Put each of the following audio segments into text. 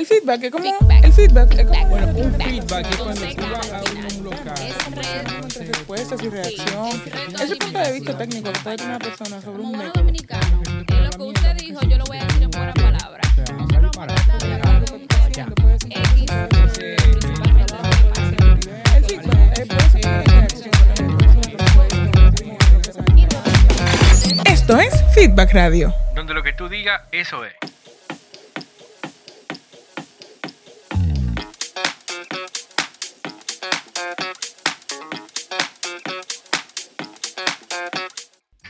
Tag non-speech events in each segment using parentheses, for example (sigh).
El feedback es como. El feedback es como. Bueno, un feedback es cuando tú vas a un local. entre respuestas y reacción. Ese punto de vista técnico tener una persona sobre Como un método. dominicanos, eh, lo que usted dijo, yo lo voy a decir en buenas palabras. O sea, Nosotros vamos a tratar de hablar de un tema X, principalmente El feedback reacción, Esto es Feedback Radio. Donde lo que tú digas, eso es.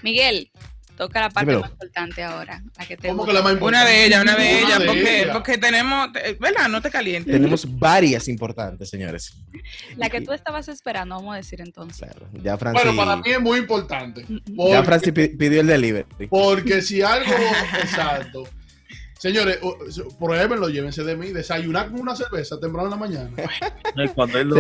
Miguel, toca la parte Dímelo. más importante ahora, la que te ¿Cómo que la más importante? Una de ellas, una de Una ellas, de porque, tenemos, ¿verdad? No te calientes. Tenemos varias importantes, señores. La que tú estabas esperando, vamos a decir entonces. Claro, ya Francis, Bueno, para mí es muy importante. ya Porque, Francis pi- pidió el delivery. porque si algo (laughs) exacto. Señores, o- por ejemplo, llévense de mí, desayunar con una cerveza temprano en la mañana. Cuando él lo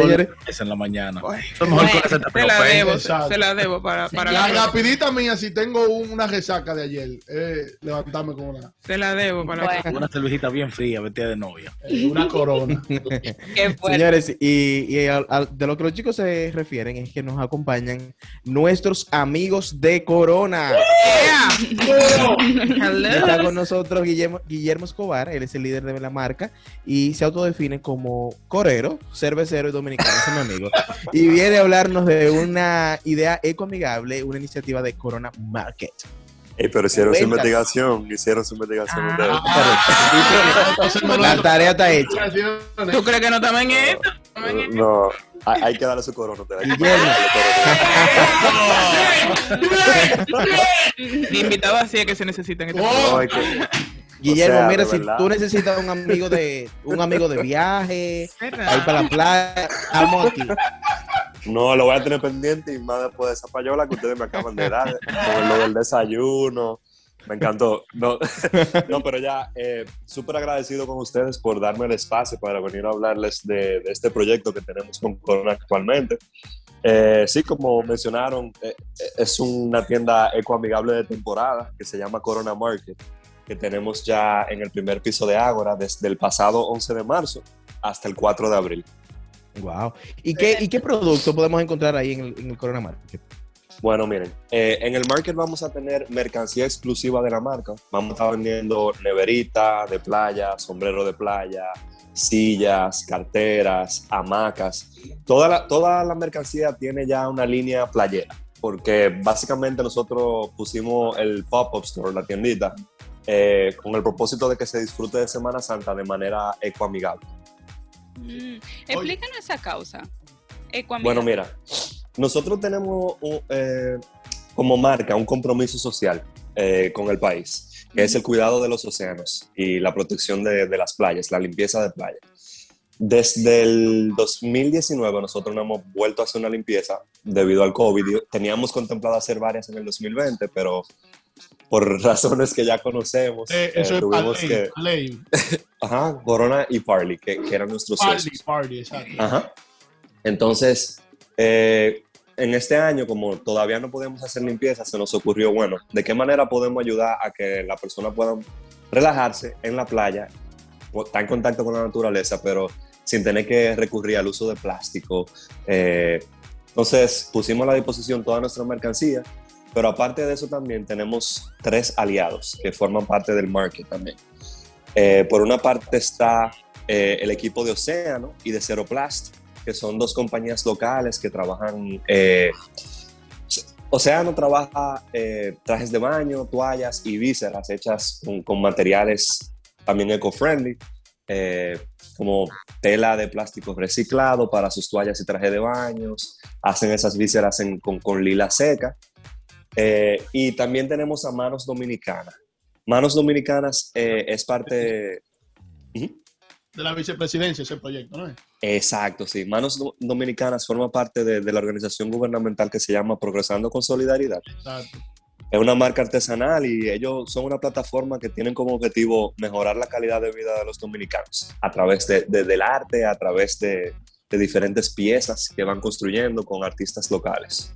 es en la mañana. Mejor Bueno, Se la debo, se la debo para, para La la, rapidita mía, si tengo una resaca de ayer, es levantarme con una, se la debo para. Una cervejita bien fría, vestida de novia. eh, una corona. (laughs) Qué. Señores, y, de lo que los chicos se refieren es que nos acompañan nuestros amigos de Corona. Hello. Está con nosotros Guillermo, Guillermo Escobar, él es el líder de la marca y se autodefine como corero, cervecero y dominicano, es mi amigo. Y viene a hablarnos de una idea ecoamigable, una iniciativa de Corona Market. Pero hicieron su investigación, hicieron su investigación no La tarea está hecha. ¿Tú crees que no estamos en esto? No, hay, hay que darle su corona Guillermo. Invitado así es que se necesitan. este Oh, No, hay que- Guillermo, sea, mira, si verdad. tú necesitas un amigo de un amigo de viaje, ahí para la playa, estamos aquí. no, lo voy a tener pendiente y más después de esa payola que ustedes me acaban de dar, con lo del desayuno. Me encantó. No, (laughs) no pero ya, eh, súper agradecido con ustedes por darme el espacio para venir a hablarles de, de este proyecto que tenemos con Corona actualmente. Eh, sí, como mencionaron, eh, eh, es una tienda ecoamigable de temporada que se llama Corona Market, que tenemos ya en el primer piso de Ágora desde el pasado 11 de marzo hasta el 4 de abril. Wow. ¿Y qué, ¿Y qué producto podemos encontrar ahí en el, en el Corona Market? Bueno, miren, eh, en el market vamos a tener mercancía exclusiva de la marca. Vamos a estar vendiendo neverita de playa, sombrero de playa, sillas, carteras, hamacas. Toda la, toda la mercancía tiene ya una línea playera, porque básicamente nosotros pusimos el pop-up store, la tiendita, eh, con el propósito de que se disfrute de Semana Santa de manera ecoamigable. Mm, Explícanos esa causa. Ecoamigable. Bueno, mira, nosotros tenemos un, eh, como marca un compromiso social eh, con el país, que es el cuidado de los océanos y la protección de, de las playas, la limpieza de playa. Desde el 2019 nosotros no hemos vuelto a hacer una limpieza debido al COVID. Teníamos contemplado hacer varias en el 2020, pero por (laughs) razones que ya conocemos, Eh, eh, eso es tuvimos para que... ley. (laughs) Ajá, Corona y Parley, que, que eran nuestros socios. party, exacto. Ajá. Entonces, eh, en este año, como todavía no podemos hacer limpieza, se nos ocurrió, bueno, ¿de qué manera podemos ayudar a que la persona pueda relajarse en la playa, estar en contacto con la naturaleza, pero sin tener que recurrir al uso de plástico? Eh, entonces, pusimos a la disposición toda nuestra mercancía, pero aparte de eso también tenemos tres aliados que forman parte del market también. Eh, por una parte está eh, el equipo de Océano y de Ceroplast, que son dos compañías locales que trabajan. eh, Océano trabaja eh, trajes de baño, toallas y vísceras hechas con, con materiales también eco-friendly, eh, como tela de plástico reciclado para sus toallas y trajes de baños. Hacen esas vísceras en- con, con lila seca. Eh, y también tenemos a Manos Dominicana. Manos Dominicanas eh, es parte. De la vicepresidencia ese proyecto, ¿no? Exacto, sí. Manos Do- Dominicanas forma parte de, de la organización gubernamental que se llama Progresando con Solidaridad. Exacto. Es una marca artesanal y ellos son una plataforma que tienen como objetivo mejorar la calidad de vida de los dominicanos a través de, de- del arte, a través de, de diferentes piezas que van construyendo con artistas locales.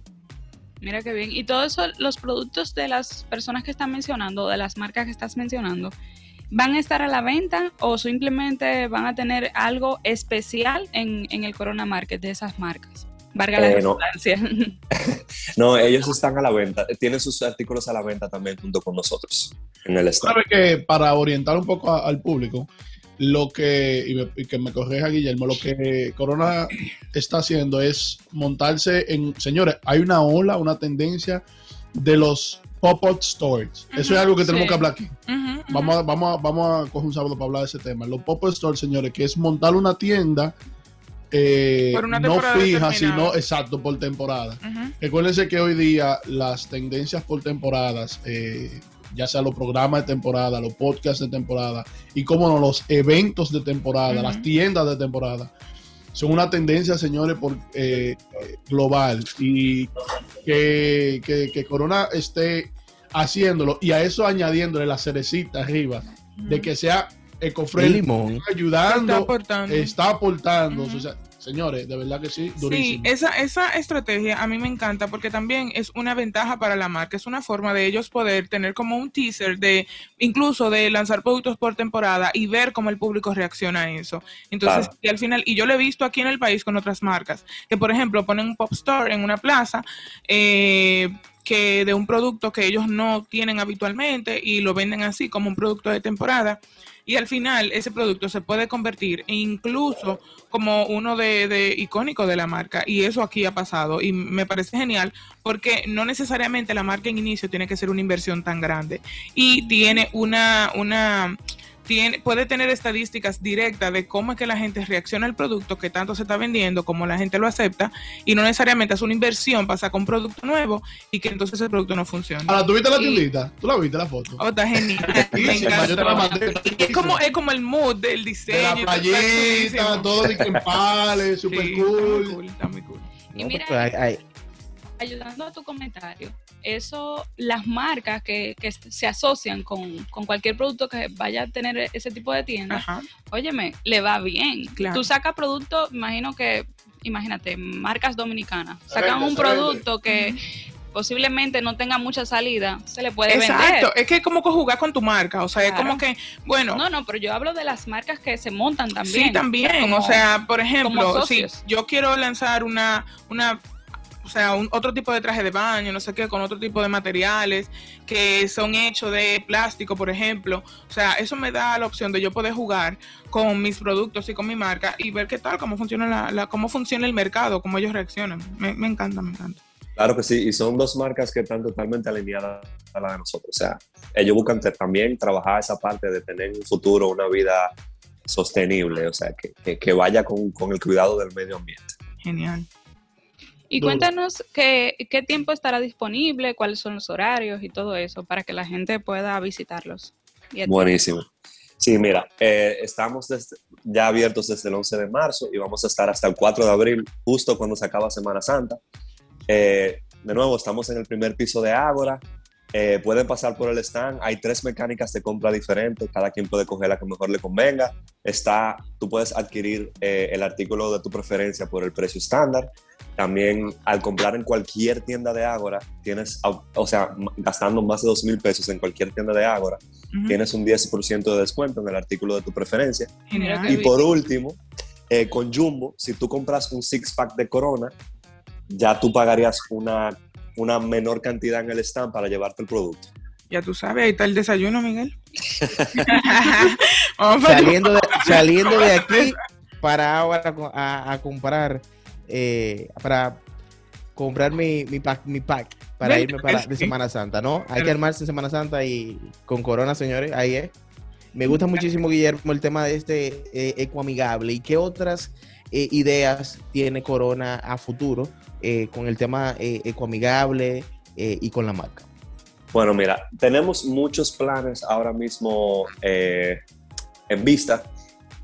Mira qué bien. Y todos eso, los productos de las personas que están mencionando, de las marcas que estás mencionando, ¿Van a estar a la venta o simplemente van a tener algo especial en, en el Corona Market de esas marcas? Valga la Eh, no. (laughs) ellos están a la venta. Tienen sus artículos a la venta también junto con nosotros en el stand. Sabe que para orientar un poco a- al público, lo que, y, me- y que me corrija Guillermo, lo que Corona está haciendo es montarse en, señores, hay una ola, una tendencia de los pop-up stores. Eso es algo que tenemos sí. que hablar aquí. Vamos a, vamos, a, vamos a coger un sábado para hablar de ese tema. Los pop-up stores, señores, que es montar una tienda eh, Por una no fija, sino exacto por temporada. Recuérdense que hoy día las tendencias por temporadas, eh, ya sea los programas de temporada, los podcasts de temporada y como no, los eventos de temporada, las tiendas de temporada, son una tendencia, señores, por, eh, global y que, que- que Corona esté haciéndolo y a eso añadiéndole la cerecita arriba de que sea El eco-friendly, limón. ayudando, Está aportando. está aportando. O sea, señores, de verdad que sí, Sí, durísimo. esa, esa estrategia a mí me encanta porque también es una ventaja para la marca, es una forma de ellos poder tener como un teaser de incluso de lanzar productos por temporada y ver cómo el público reacciona a eso. Entonces, Claro. y al final, y yo lo he visto aquí en el país con otras marcas, que por ejemplo ponen un pop store en una plaza eh, que de un producto que ellos no tienen habitualmente y lo venden así como un producto de temporada. Y al final ese producto se puede convertir incluso como uno de, de icónico de la marca. Y eso aquí ha pasado. Y me parece genial porque no necesariamente la marca en inicio tiene que ser una inversión tan grande. Y tiene una, una tiene, puede tener estadísticas directas de cómo es que la gente reacciona al producto que tanto se está vendiendo, cómo la gente lo acepta, y no necesariamente es una inversión para sacar un producto nuevo y que entonces el producto no funcione. Ahora, ¿tú viste la tiendita? ¿Tú la viste la foto? Oh, está genial. (laughs) Es como, es como el mood del diseño. de la playita, todo de que en pales, super Sí, Está muy cool. cool, está muy cool. Y mira, pero hay- hay- ayudando a tu comentario, eso, las marcas que, que se asocian con, con cualquier producto que vaya a tener ese tipo de tienda, Ajá. óyeme, le va bien. Claro. Tú sacas productos, imagino que, imagínate, marcas dominicanas, sacan un producto que posiblemente no tenga mucha salida, se le puede Exacto, vender. es que es como jugar con tu marca, o sea, es como que, bueno, No, no, pero yo hablo de las marcas que se montan también. sí, también, como- o sea, por ejemplo, si yo quiero lanzar una, una, o sea, un, otro tipo de traje de baño, no sé qué, con otro tipo de materiales que son hechos de plástico, por ejemplo, o sea, eso me da la opción de yo poder jugar con mis productos y con mi marca y ver qué tal, cómo funciona la, la- cómo funciona el mercado, cómo ellos reaccionan. Me, me encanta, me encanta. Claro que sí, y son dos marcas que están totalmente alineadas a la de nosotros. O sea, ellos buscan también trabajar esa parte de tener en un futuro una vida sostenible, o sea, que, que- que vaya con, con el cuidado del medio ambiente. Genial. Y Duro. cuéntanos qué, qué tiempo estará disponible, cuáles son los horarios y todo eso para que la gente pueda visitarlos. Buenísimo. Sí, mira, eh, estamos desde- ya abiertos desde el 11 de marzo y vamos a estar hasta el 4 de abril, justo cuando se acaba Semana Santa. Eh, de nuevo, estamos en el primer piso de Ágora. Eh, pueden pasar por el stand. Hay tres mecánicas de compra diferentes. Cada quien puede coger la que mejor le convenga. Está, tú puedes adquirir eh, el artículo de tu preferencia por el precio estándar. También al comprar en cualquier tienda de Ágora, tienes, o sea, gastando más de dos mil pesos en cualquier tienda de Ágora, Ujú. tienes un 10% de descuento en el artículo de tu preferencia. Genial. Y por último, eh, con Jumbo, si tú compras un six pack de Corona, ya tú pagarías una, una menor cantidad en el stand para llevarte el producto. Ya tú sabes, ahí está el desayuno, Miguel. (laughs) Saliendo, de, saliendo de aquí para ahora a, a comprar, eh, para comprar mi, mi pack, mi pack para irme para, de Semana Santa, ¿no? Hay que armarse Semana Santa y con Corona, señores, ahí es. Me gusta muchísimo, Guillermo, el tema de este eh, ecoamigable. ¿Y qué otras eh, ideas tiene Corona a futuro eh, con el tema eh, ecoamigable y con la marca? Bueno, mira, tenemos muchos planes ahora mismo en vista.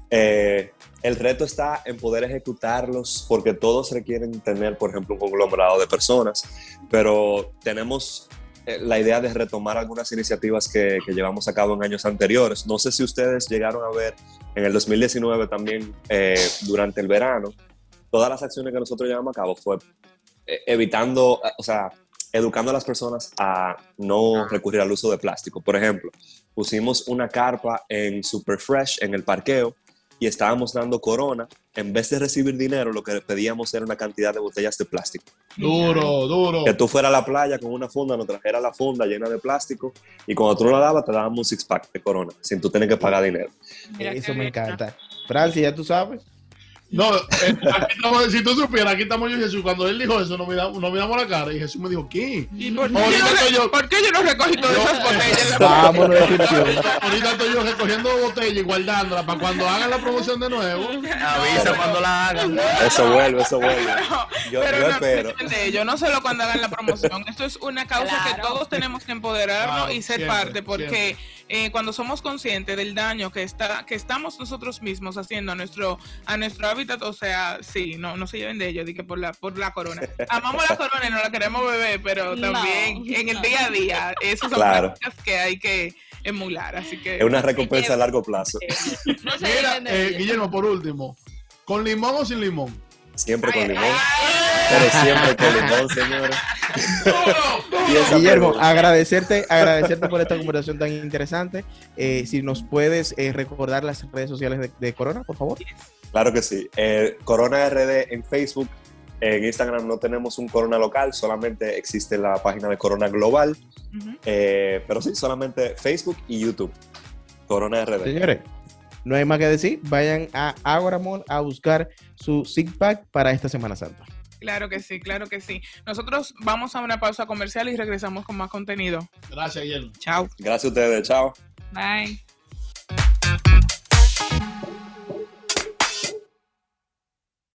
El reto está en poder ejecutarlos porque todos requieren tener, por ejemplo, un conglomerado de personas, pero tenemos la idea de retomar algunas iniciativas que, que llevamos a cabo en años anteriores. No sé si ustedes llegaron a ver en el 2019 también, eh, durante el verano, todas las acciones que nosotros llevamos a cabo fue eh, evitando, eh, o sea, educando a las personas a no recurrir al uso de plástico. Por ejemplo, pusimos una carpa en Super Fresh en el parqueo y estábamos dando corona. En vez de recibir dinero, lo que pedíamos era una cantidad de botellas de plástico. Duro, duro. Que tú fueras a la playa con una funda, nos trajera la funda llena de plástico y cuando tú la dabas te dábamos un six pack de corona sin tú tener que pagar dinero. Mira Eso me encanta. Francia, ya tú sabes. No, eh, aquí estamos- si tú supieras, aquí estamos yo y Jesús. Cuando él dijo eso, nos miramos, nos miramos la cara y Jesús me dijo, ¿qué? ¿Y por qué, yo, no, estoy yo- por qué yo no recogí todas esas botellas? (laughs) de descripción. Ahorita estoy yo recogiendo botellas y guardándolas para cuando hagan la promoción de nuevo. Avisa cuando la hagan. Eso vuelve, eso vuelve. (laughs) Yo, Pero yo no espero. de ello, no solo cuando hagan la promoción. Esto es una causa que todos tenemos que empoderarnos Claro, y ser siempre, parte, porque eh, cuando somos conscientes del daño que está que estamos nosotros mismos haciendo a nuestro a nuestro hábitat, o sea, sí, no no se lleven de ello, di que por la por la corona. Amamos la corona y no la queremos beber, pero No, también en el no. día a día, esas son Claro. prácticas que hay que emular, así que Es una recompensa a largo plazo. No se Mira, dejen de eh, ello. Guillermo, por último, ¿con limón o sin limón? Siempre con limón. Pero siempre con limón, señores. (laughs) Guillermo, agradecerte, agradecerte por esta conversación tan interesante. Eh, si nos puedes eh, recordar las redes sociales de, de Corona, por favor. Claro que sí. Eh, Corona RD en Facebook. En Instagram no tenemos un Corona local, solamente existe la página de Corona Global. Eh, pero sí, solamente Facebook y YouTube. Corona RD. Señores, no hay más que decir. Vayan a Agora Mall a buscar su Six Pack para esta Semana Santa. Claro que sí, claro que sí. Nosotros vamos a una pausa comercial y regresamos con más contenido. Gracias, Guillermo. Chao. Gracias a ustedes. Chao. Bye.